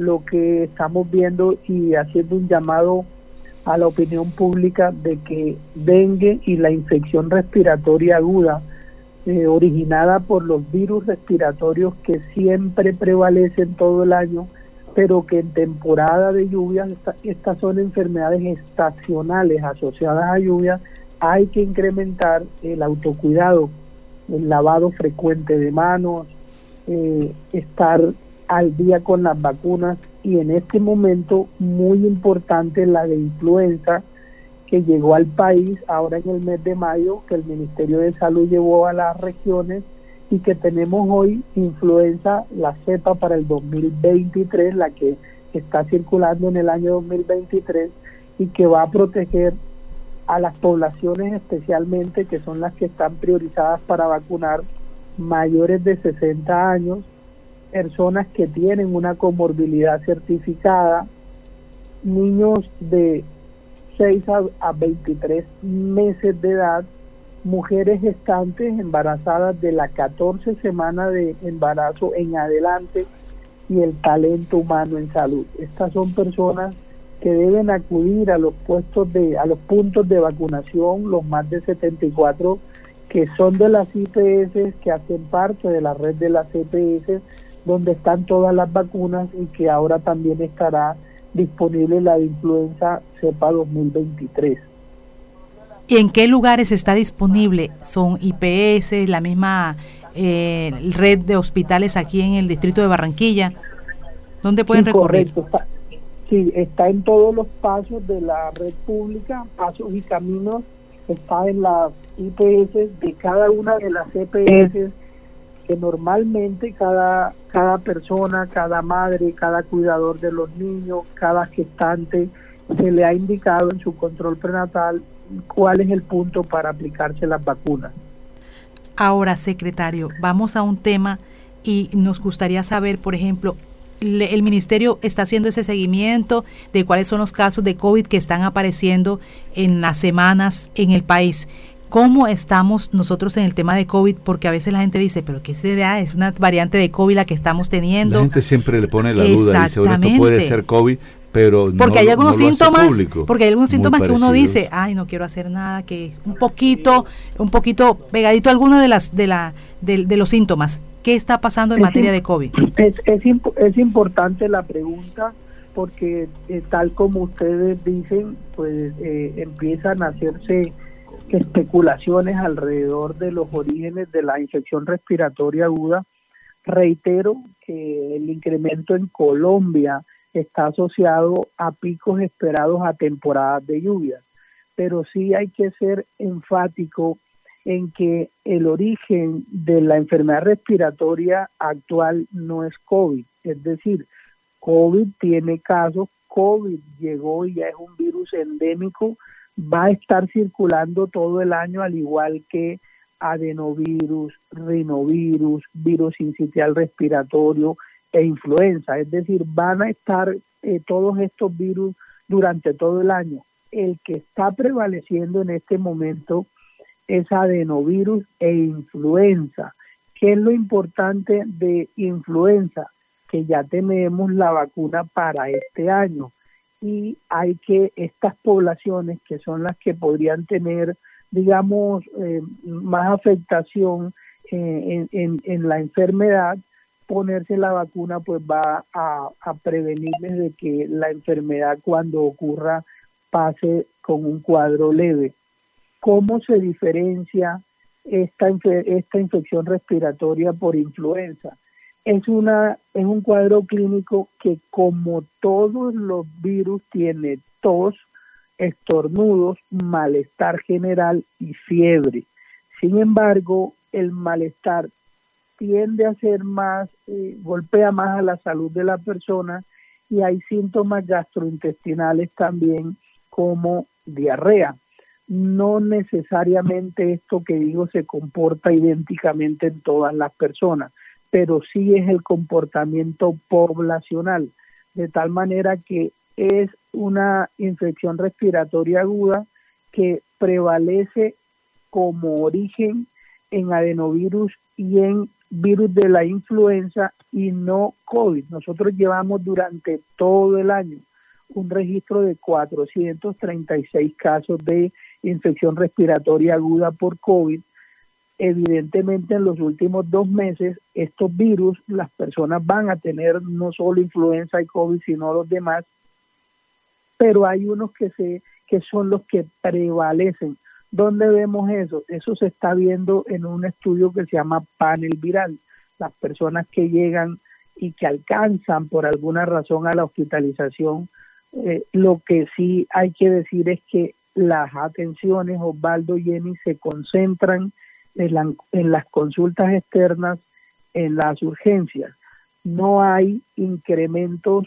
lo que estamos viendo y haciendo un llamado a la opinión pública de que dengue y la infección respiratoria aguda eh, originada por los virus respiratorios que siempre prevalecen todo el año, pero que en temporada de lluvias, estas son enfermedades estacionales asociadas a lluvias, hay que incrementar el autocuidado, el lavado frecuente de manos, eh, estar al día con las vacunas y en este momento muy importante la de influenza que llegó al país ahora en el mes de mayo, que el Ministerio de Salud llevó a las regiones y que tenemos hoy influenza, la cepa para el 2023, la que está circulando en el año 2023 y que va a proteger a las poblaciones especialmente que son las que están priorizadas para vacunar mayores de 60 años, personas que tienen una comorbilidad certificada, niños de 6 a, 23 meses de edad, mujeres gestantes embarazadas de la 14 semana de embarazo en adelante y el talento humano en salud. Estas son personas que deben acudir a los puestos de a los puntos de vacunación, los más de 74 que son de las IPS que hacen parte de la red de las EPS donde están todas las vacunas y que ahora también estará disponible la de influenza cepa 2023. ¿Y en qué lugares está disponible? ¿Son IPS, la misma eh, red de hospitales aquí en el distrito de Barranquilla? ¿Dónde pueden recorrer? Está, sí, está en todos los pasos de la red pública, pasos y caminos, está en las IPS de cada una de las EPS que normalmente cada, cada persona, cada madre, cada cuidador de los niños, cada gestante, se le ha indicado en su control prenatal cuál es el punto para aplicarse las vacunas. Ahora, secretario, vamos a un tema y nos gustaría saber, por ejemplo, el ministerio está haciendo ese seguimiento de cuáles son los casos de COVID que están apareciendo en las semanas en el país. ¿Cómo estamos nosotros en el tema de COVID? Porque a veces la gente dice, pero ¿qué se da? Es una variante de COVID la que estamos teniendo. La gente siempre le pone la duda, dice, bueno, esto puede ser COVID, pero porque hay algunos síntomas porque hay algunos síntomas que uno dice ay no quiero hacer nada que un poquito un poquito pegadito a alguna de las de la de, los síntomas qué está pasando en materia de covid es, es, es importante la pregunta porque eh, tal como ustedes dicen pues eh, empiezan a hacerse especulaciones alrededor de los orígenes de la infección respiratoria aguda. Reitero que el incremento en Colombia está asociado a picos esperados a temporadas de lluvias, pero sí hay que ser enfático en que el origen de la enfermedad respiratoria actual no es COVID, es decir, COVID tiene casos, COVID llegó y ya es un virus endémico va a estar circulando todo el año, al igual que adenovirus, rinovirus, virus incitial respiratorio e influenza. Es decir, van a estar eh, todos estos virus durante todo el año. El que está prevaleciendo en este momento es adenovirus e influenza. ¿Qué es lo importante de influenza? Que ya tenemos la vacuna para este año y hay que estas poblaciones que son las que podrían tener digamos eh, más afectación eh, en, la enfermedad ponerse la vacuna pues va a, a prevenirles de que la enfermedad cuando ocurra pase con un cuadro leve. Cómo se diferencia esta, esta infección respiratoria por influenza es una es un cuadro clínico que como todos los virus tiene tos, estornudos, malestar general y fiebre. Sin embargo, el malestar tiende a ser más, eh, golpea más a la salud de la persona y hay síntomas gastrointestinales también como diarrea. No necesariamente esto que digo se comporta idénticamente en todas las personas pero sí es el comportamiento poblacional, de tal manera que es una infección respiratoria aguda que prevalece como origen en adenovirus y en virus de la influenza y no COVID. Nosotros llevamos durante todo el año un registro de 436 casos de infección respiratoria aguda por COVID. Evidentemente en los últimos dos meses estos virus, las personas van a tener no solo influenza y COVID, sino los demás, pero hay unos que, se, que son los que prevalecen. ¿Dónde vemos eso? Eso se está viendo en un estudio que se llama panel viral. Las personas que llegan y que alcanzan por alguna razón a la hospitalización, eh, lo que sí hay que decir es que las atenciones, Osvaldo y Jenny, se concentran en, en las consultas externas, en las urgencias. No hay incrementos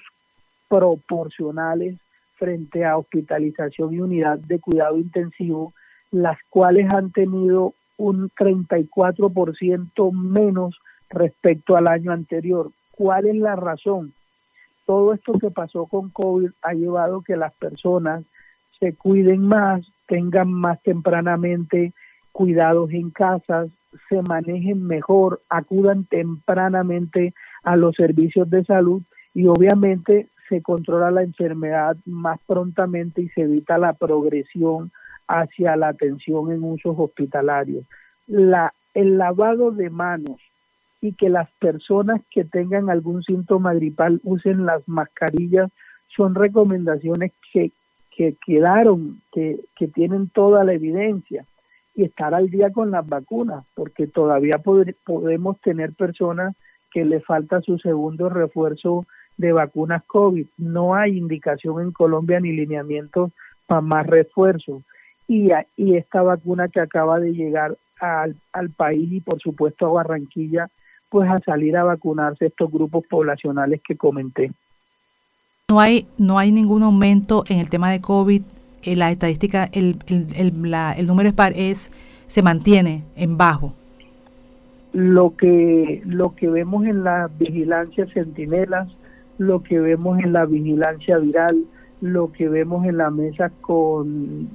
proporcionales frente a hospitalización y unidad de cuidado intensivo las cuales han tenido un 34% menos respecto al año anterior. ¿Cuál es la razón? Todo esto que pasó con COVID ha llevado que las personas se cuiden más, tengan más tempranamente cuidados en casas, se manejen mejor, acudan tempranamente a los servicios de salud y obviamente se controla la enfermedad más prontamente y se evita la progresión hacia la atención en usos hospitalarios. La, el lavado de manos y que las personas que tengan algún síntoma gripal usen las mascarillas son recomendaciones que, que quedaron, que, que tienen toda la evidencia y estar al día con las vacunas, porque todavía podemos tener personas que le falta su segundo refuerzo de vacunas COVID. No hay indicación en Colombia ni lineamiento para más refuerzos y, y esta vacuna que acaba de llegar al, al país y por supuesto a Barranquilla, pues a salir a vacunarse estos grupos poblacionales que comenté. No hay, no hay ningún aumento en el tema de COVID. Eh, la estadística, el, el, el, la, el número es, se mantiene en bajo. Lo que, lo que vemos en la vigilancia centinelas, lo que vemos en la vigilancia viral, lo que vemos en la mesa con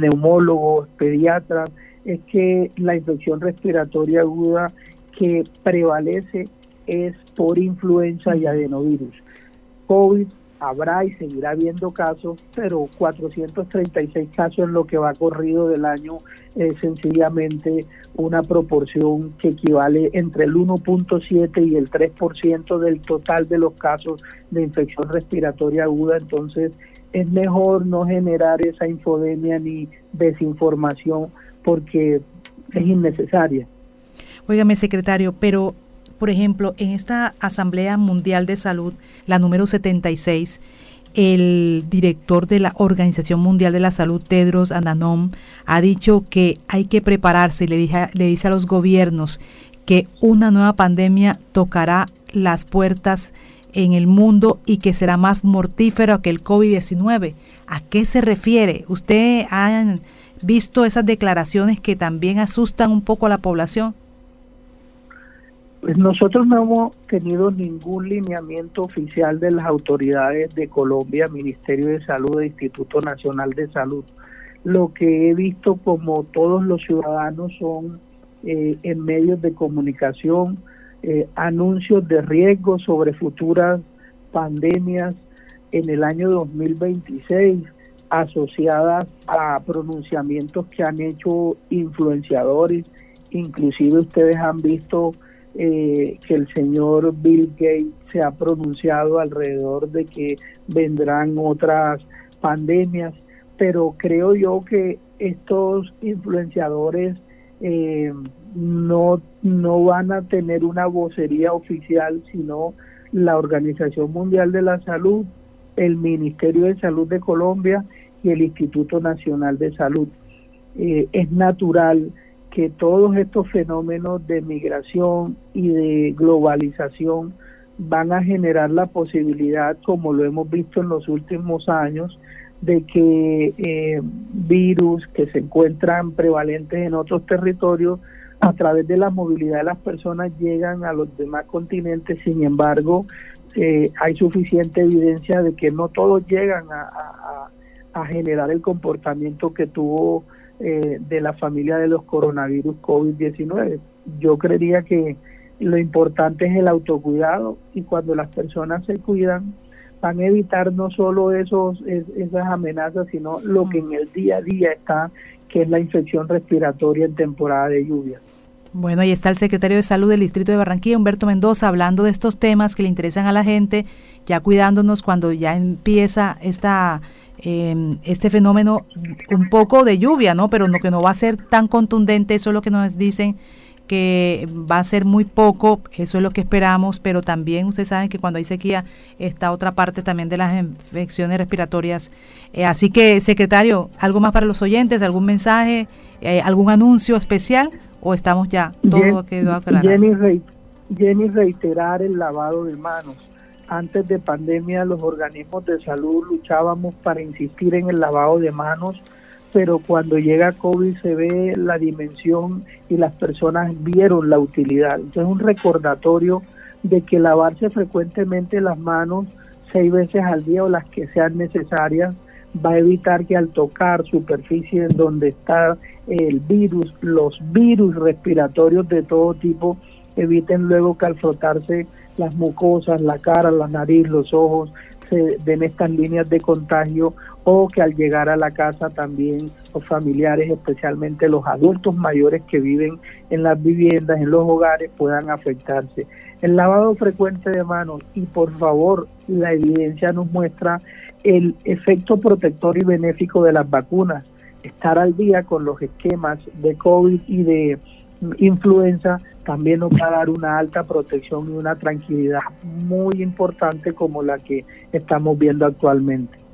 neumólogos, pediatras, es que la infección respiratoria aguda que prevalece es por influenza y adenovirus. COVID habrá y seguirá habiendo casos, pero 436 casos en lo que va corrido del año es sencillamente una proporción que equivale entre el 1.7 y el 3% del total de los casos de infección respiratoria aguda, entonces es mejor no generar esa infodemia ni desinformación porque es innecesaria. Óigame, secretario, pero por ejemplo, en esta Asamblea Mundial de Salud, la número 76, el director de la Organización Mundial de la Salud, Tedros Adhanom, ha dicho que hay que prepararse le, le dice a los gobiernos que una nueva pandemia tocará las puertas en el mundo y que será más mortífero que el COVID-19. ¿A qué se refiere? ¿Usted ha visto esas declaraciones que también asustan un poco a la población? Pues nosotros no hemos tenido ningún lineamiento oficial de las autoridades de Colombia, Ministerio de Salud e Instituto Nacional de Salud. Lo que he visto como todos los ciudadanos son eh, en medios de comunicación eh, anuncios de riesgo sobre futuras pandemias en el año 2026 asociadas a pronunciamientos que han hecho influenciadores. Inclusive ustedes han visto eh, que el señor Bill Gates se ha pronunciado alrededor de que vendrán otras pandemias, pero creo yo que estos influenciadores eh, no, no van a tener una vocería oficial, sino la Organización Mundial de la Salud, el Ministerio de Salud de Colombia y el Instituto Nacional de Salud. Eh, es natural que todos estos fenómenos de migración y de globalización van a generar la posibilidad, como lo hemos visto en los últimos años, de que eh, virus que se encuentran prevalentes en otros territorios a través de la movilidad de las personas llegan a los demás continentes, sin embargo, eh, hay suficiente evidencia de que no todos llegan a, generar el comportamiento que tuvo eh, de la familia de los coronavirus COVID-19. Yo creería que Lo importante es el autocuidado y cuando las personas se cuidan van a evitar no solo esos esas amenazas, sino lo que en el día a día está, que es la infección respiratoria en temporada de lluvia. Bueno, ahí está el secretario de Salud del Distrito de Barranquilla, Humberto Mendoza, hablando de estos temas que le interesan a la gente, ya cuidándonos cuando ya empieza esta eh, este fenómeno un poco de lluvia, ¿no? Pero no que no va a ser tan contundente, eso es lo que nos dicen que va a ser muy poco, eso es lo que esperamos, pero también ustedes saben que cuando hay sequía está otra parte también de las infecciones respiratorias. Eh, así que, secretario, ¿algo más para los oyentes? ¿Algún mensaje? Eh, ¿Algún anuncio especial? ¿O estamos ya? Todo quedó Jenny, Jenny, reiterar el lavado de manos antes de pandemia los organismos de salud luchábamos para insistir en el lavado de manos, pero cuando llega COVID se ve la dimensión y las personas vieron la utilidad. Entonces un recordatorio de que lavarse frecuentemente las manos seis veces al día o las que sean necesarias va a evitar que al tocar superficies donde está el virus, los virus respiratorios de todo tipo, eviten luego que al frotarse las mucosas, la cara, la nariz, los ojos, se den estas líneas de contagio o que al llegar a la casa también los familiares, especialmente los adultos mayores que viven en las viviendas, en los hogares, puedan afectarse. El lavado frecuente de manos y por favor la evidencia nos muestra el efecto protector y benéfico de las vacunas, estar al día con los esquemas de COVID y de influenza también nos va a dar una alta protección y una tranquilidad muy importante como la que estamos viendo actualmente.